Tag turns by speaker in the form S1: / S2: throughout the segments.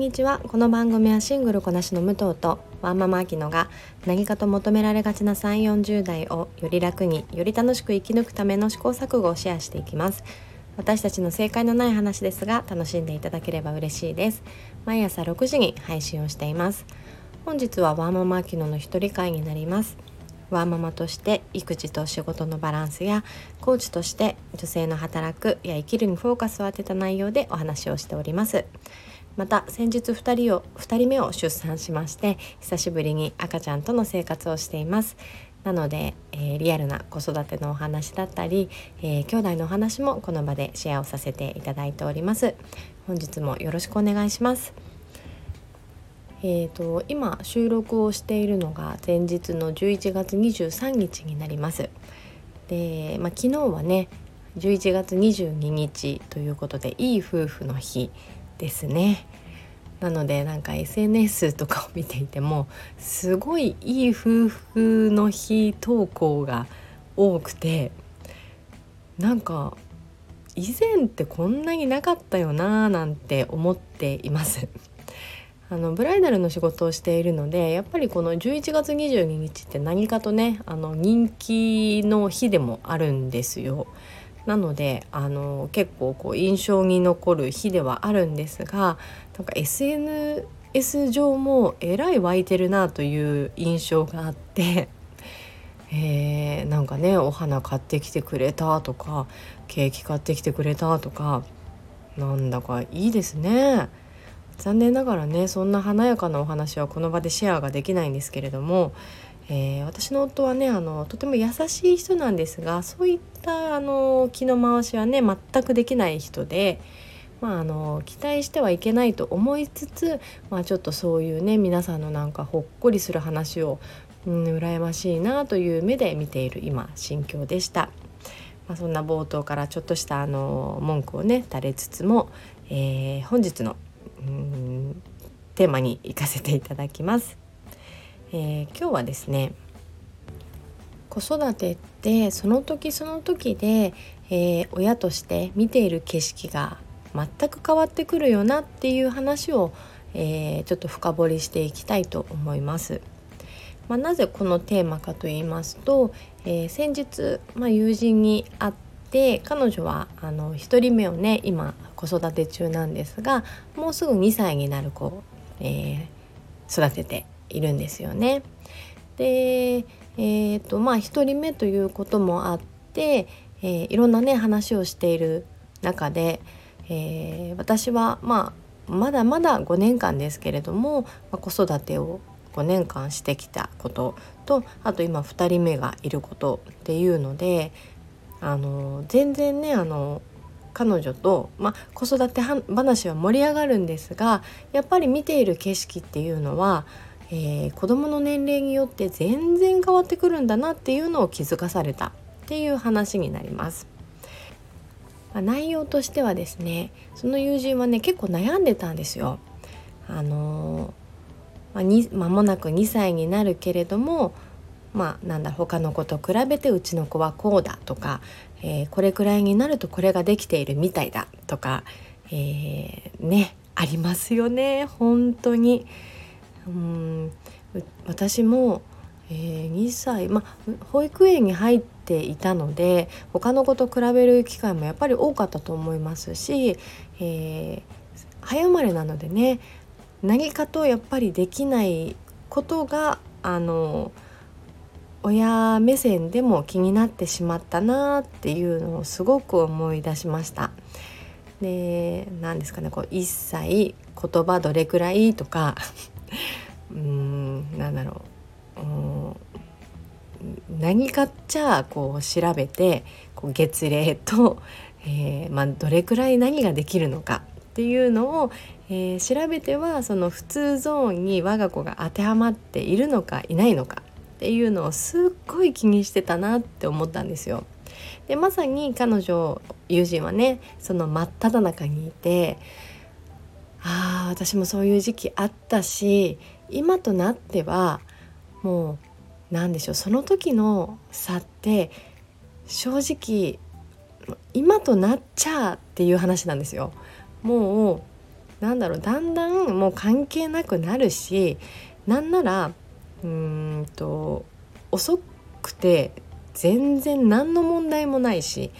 S1: んにちは。この番組はシングルこなしの武藤とワンママアキノが何かと求められがちな3 4 0代をより楽により楽しく生き抜くための試行錯誤をシェアしていきます。私たちの正解のない話ですが楽しんでいただければ嬉しいです。毎朝6時に配信をしています。本日はワンママアキノの一人会になります。ワーママとして育児と仕事のバランスやコーチとして女性の働くや生きるにフォーカスを当てた内容でお話をしております。また先日2人を2人目を出産しまして久しぶりに赤ちゃんとの生活をしています。なので、えー、リアルな子育てのお話だったり、えー、兄弟のお話もこの場でシェアをさせていただいております。本日もよろしくお願いします。えーと、今収録をしているのが前日の11月23日になります。で、まあ、昨日はね11月22日ということでいい夫婦の日ですねなのでなんか SNS とかを見ていてもすごいいい夫婦の日投稿が多くてなんか以前ってこんなになかったよなーなんて思っていますあのブライダルの仕事をしているのでやっぱりこの11月22日って何かとねあの人気の日でもあるんですよ。なのであの結構こう印象に残る日ではあるんですがなんか SNS 上もえらい湧いてるなという印象があって。えー、なんかねお花買ってきてくれたとかケーキ買ってきてくれたとかなんだかいいですね。残念ながらねそんな華やかなお話はこの場でシェアができないんですけれども、えー、私の夫はねあのとても優しい人なんですがそういったあの気の回しはね全くできない人で。まあ、あの期待してはいけないと思いつつ、まあ、ちょっとそういうね皆さんのなんかほっこりする話を、うん、羨ましいなという目で見ている今心境でした。まあ、そんな冒頭からちょっとしたあの文句をね垂れつつも、えー、本日のうんテーマに行かせていただきます。えー、今日はですね子育てってその時その時で、えー、親として見ている景色が全く変わってくるよなっていう話を、えー、ちょっと深掘りしていきたいと思います。まあ、なぜこのテーマかと言いますと、えー、先日、まあ、友人に会って彼女はあの1人目をね今子育て中なんですがもうすぐ2歳になる子、えー、育てているんですよね。で、えーとまあ、1人目ということもあって、えー、いろんなね話をしている中で、えー、私は、まあ、まだまだ5年間ですけれども、まあ、子育てを5年間してきたこととあと今2人目がいることっていうのであの全然ねあの彼女と、まあ、子育て話は盛り上がるんですがやっぱり見ている景色っていうのは、えー、子どもの年齢によって全然変わってくるんだなっていうのを気づかされたっていう話になります。まあ、内容としてはですねその友人はね結構悩んでたんですよ。あのー、まあ、間もなく2歳になるけれどもまあなんだ他の子と比べてうちの子はこうだとか、えー、これくらいになるとこれができているみたいだとか、えー、ねありますよね本当に。うん私も、えー、2歳、まあ、保育園に入っていたので他の子と比べる機会もやっぱり多かったと思いますし、えー、早生まれなのでね何かとやっぱりできないことがあの親目線でも気になってしまったなっていうのをすごく思い出しました。で何ですかねこう1歳言葉どれくらいとかうんなんだろううん何かっちゃこう調べてこう月齢と、えー、まあ、どれくらい何ができるのかっていうのを、えー、調べてはその普通ゾーンに我が子が当てはまっているのかいないのかっていうのをすっごい気にしてたなって思ったんですよ。でまさに彼女友人はねその真っ只中にいてああ私もそういう時期あったし今となってはもう何でしょうその時の差って正直今となっちゃっていう話なんですよ。もうなんだろうだんだんもう関係なくなるしなんならうんと遅くて全然何の問題もないし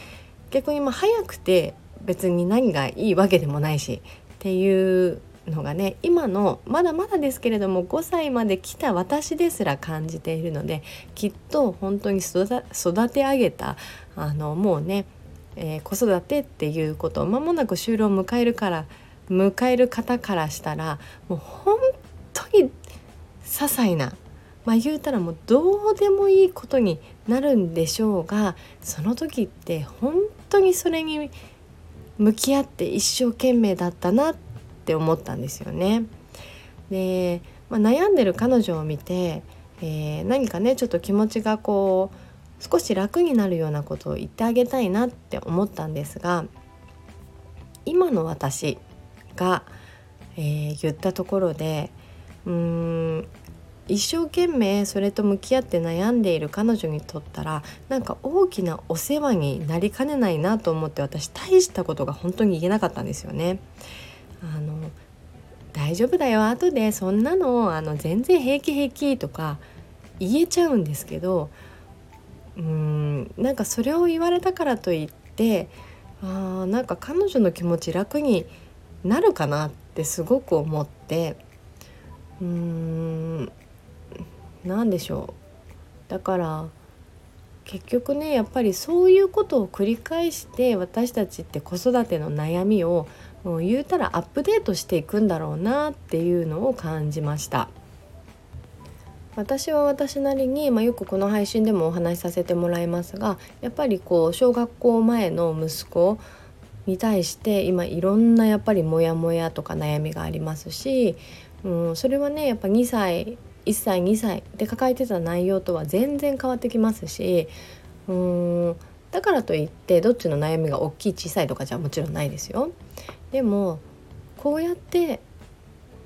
S1: 逆にま早くて別に何がいいわけでもないしっていうのがね今のまだまだですけれども5歳まで来た私ですら感じているのできっと本当に育て上げたあのもうね、えー、子育てっていうことを間もなく終了を迎えるから迎える方からしたらもう本当に些細なまあ言うたらもうどうでもいいことになるんでしょうがその時って本当にそれに向き合って一生懸命だったなって思ったんですよね。で、まあ、悩んでる彼女を見て、えー、何かねちょっと気持ちがこう少し楽になるようなことを言ってあげたいなって思ったんですが今の私が、えー、言ったところでうーん一生懸命それと向き合って悩んでいる彼女にとったらなんか大きなお世話になりかねないなと思って私大したことが本当に言えなかったんですよね。あの大丈夫だよ後でそんなのあの全然平気平気とか言えちゃうんですけどうーんなんかそれを言われたからといってあーなんか彼女の気持ち楽になるかなってすごく思ってうーん何でしょう。だから結局ねやっぱりそういうことを繰り返して私たちって子育ての悩みをもう言うたらアップデートしていくんだろうなっていうのを感じました。私は私なりに、まあ、よくこの配信でもお話しさせてもらいますがやっぱりこう小学校前の息子に対して今いろんなやっぱりモヤモヤとか悩みがありますし、うん、それはねやっぱ2歳1歳2歳で抱えてた内容とは全然変わってきますしうーんだからといってどっちの悩みが大きい小さいとかじゃもちろんないですよ。でもこうやって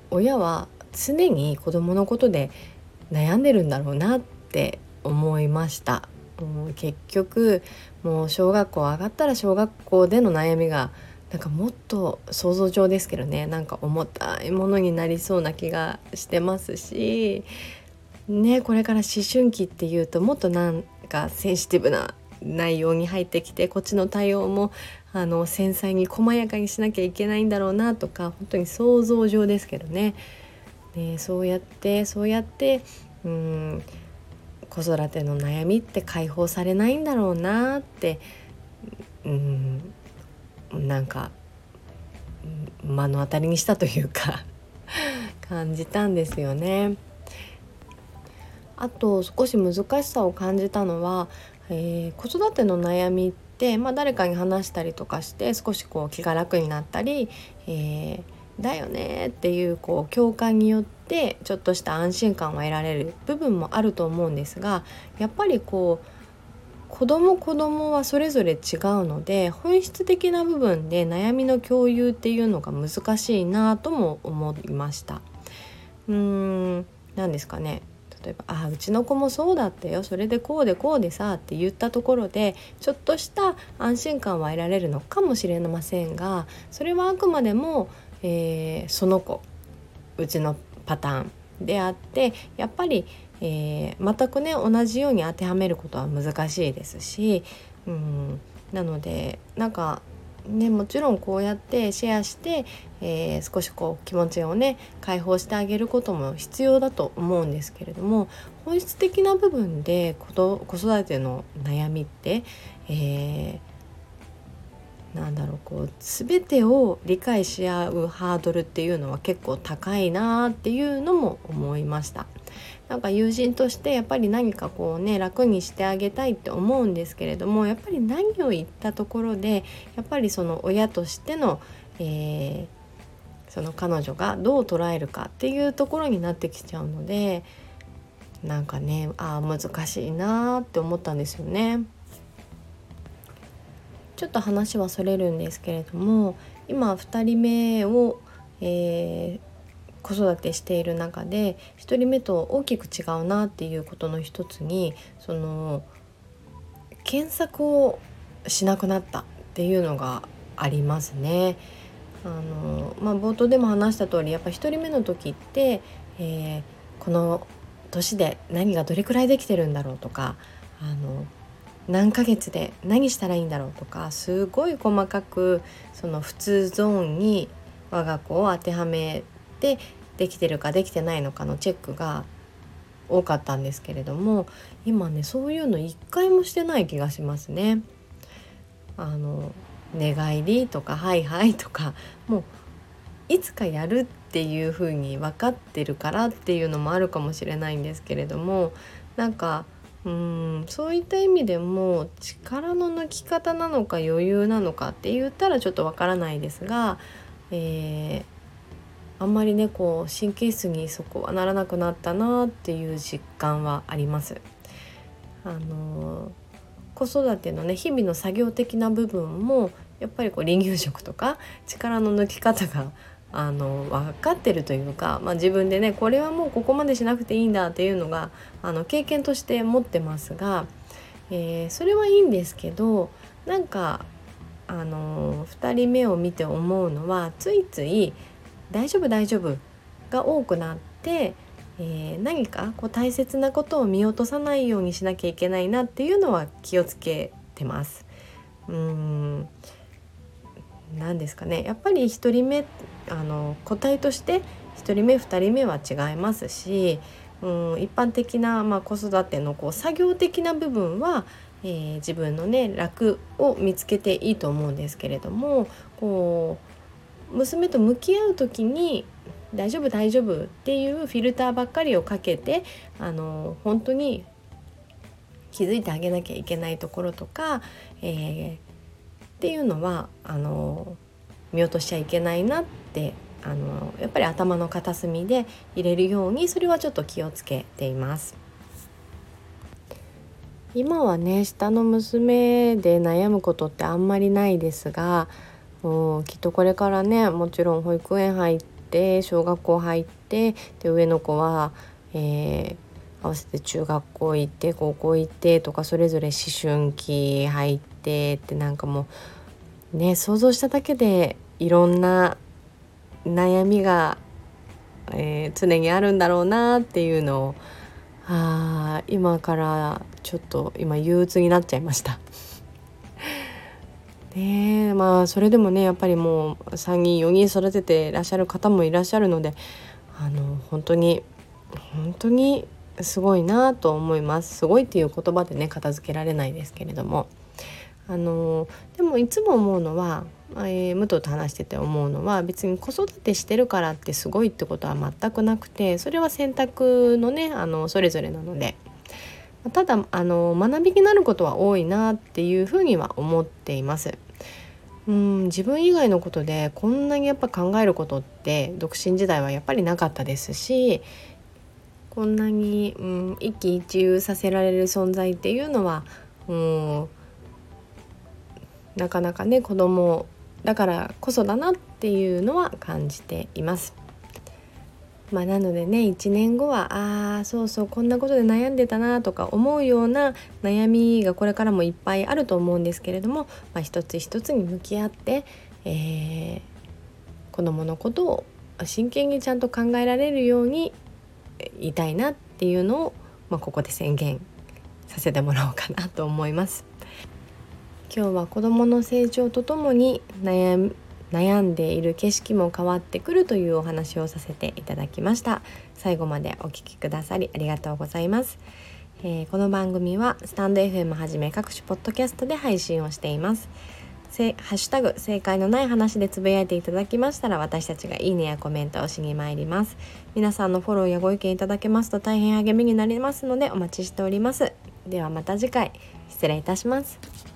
S1: 親は常に子供のことで悩んでるんだろうなって思いました。もう結局もう小学校上がったら小学校での悩みがなんかもっと想像上ですけどねなんか重たいものになりそうな気がしてますしねこれから思春期っていうともっとなんかセンシティブな内容に入ってきてこっちの対応もあの繊細に細やかにしなきゃいけないんだろうなとか本当に想像上ですけどね。ねそうやってそうやってうん子育ての悩みって解放されないんだろうなってうんなんか目の当たりにしたというか 感じたんですよね。あと少し難しさを感じたのは、えー、子育ての悩みって、まあ、誰かに話したりとかして少しこう気が楽になったり、えー、だよねっていうこう共感によってちょっとした安心感を得られる部分もあると思うんですがやっぱりこう子供子供はそれぞれ違うので本質的な部分で悩みの共有っていうのが難しいなとも思いました。うーん何ですかね例えば「あうちの子もそうだったよそれでこうでこうでさ」って言ったところでちょっとした安心感は得られるのかもしれませんがそれはあくまでも、えー、その子うちのパターンであってやっぱりえー、全くね同じように当てはめることは難しいですし、うん、なのでなんかね、もちろんこうやってシェアして、えー、少しこう気持ちをね解放してあげることも必要だと思うんですけれども本質的な部分で子育ての悩みって、えー、なんだろうこう全てを理解し合うハードルっていうのは結構高いなっていうのも思いました。なんか友人としてやっぱり何かこうね楽にしてあげたいって思うんですけれどもやっぱり何を言ったところでやっぱりその親としての、えー、その彼女がどう捉えるかっていうところになってきちゃうのでなんかねあ難しいなって思ったんですよね。ちょっと話はそれるんですけれども今2人目を、えー子育てしている中で1人目と大きく違うなっていうことの一つにその検索をしなくなったっていうのがありますね。あの、まあ、冒頭でも話した通りやっぱ1人目の時って、えー、この年で何がどれくらいできてるんだろうとかあの何ヶ月で何したらいいんだろうとかすごい細かくその普通ゾーンに我が子を当てはめてできてるかできてないのかのチェックが多かったんですけれども今ねそういうの一回もしてない気がしますね。あの寝返りとか「はいはい」とかもういつかやるっていう風に分かってるからっていうのもあるかもしれないんですけれどもなんかうんそういった意味でも力の抜き方なのか余裕なのかって言ったらちょっとわからないですが、えー、あんまりねこう神経質にそこはならなくなったなっていう実感はあります。あの子育てのね日々の作業的な部分もやっぱりこう離乳食とか力の抜き方があの分かってるというか、まあ、自分でねこれはもうここまでしなくていいんだっていうのがあの経験として持ってますが、えー、それはいいんですけどなんかあの2人目を見て思うのはついつい「大丈夫大丈夫」が多くなって、えー、何かこう大切なことを見落とさないようにしなきゃいけないなっていうのは気をつけてます。うん何ですかねやっぱり1人目あの個体として1人目2人目は違いますし、うん、一般的な、まあ、子育てのこう作業的な部分は、えー、自分のね楽を見つけていいと思うんですけれどもこう娘と向き合う時に大丈夫大丈夫っていうフィルターばっかりをかけてあの本当に気づいてあげなきゃいけないところとか、えー、っていうのはあの見落としちゃいけないなってあのやっぱり頭の片隅で入れるようにそれはちょっと気をつけています。今はね下の娘で悩むことってあんまりないですがもうきっとこれからねもちろん保育園入って小学校入ってで上の子は、えー、合わせて中学校行って高校行ってとかそれぞれ思春期入ってってなんかもうね想像しただけでいろんな悩みが、えー、常にあるんだろうなっていうのをあ今からちょっと今憂鬱になっちゃいました。ねまあそれでもねやっぱりもう3人4人育てていらっしゃる方もいらっしゃるのであの本当に本当にすごいなと思います。すごいっていう言葉でね片付けられないですけれども。あのでもいつも思うのは、えー、武藤と話してて思うのは別に子育てしてるからってすごいってことは全くなくてそれは選択のねあのそれぞれなので。ただあの学びになることは多いなっていうふうには思っています。うん自分以外のことでこんなにやっぱ考えることって独身時代はやっぱりなかったですしこんなに、うん、一喜一憂させられる存在っていうのは、うん、なかなかね子供だからこそだなっていうのは感じています。まあ、なのでね1年後はああそうそうこんなことで悩んでたなとか思うような悩みがこれからもいっぱいあると思うんですけれども、まあ、一つ一つに向き合って、えー、子どものことを真剣にちゃんと考えられるようにいたいなっていうのを、まあ、ここで宣言させてもらおうかなと思います。今日は子どもの成長とともに悩悩んでいる景色も変わってくるというお話をさせていただきました。最後までお聴きくださりありがとうございます、えー、この番組はスタンド FM はじめ各種ポッドキャストで配信をしています。ハッシュタグ正解のない話でつぶやいていただきましたら私たちがいいねやコメントをしに参ります。皆さんのフォローやご意見いただけますと大変励みになりますのでお待ちしております。ではまた次回。失礼いたします。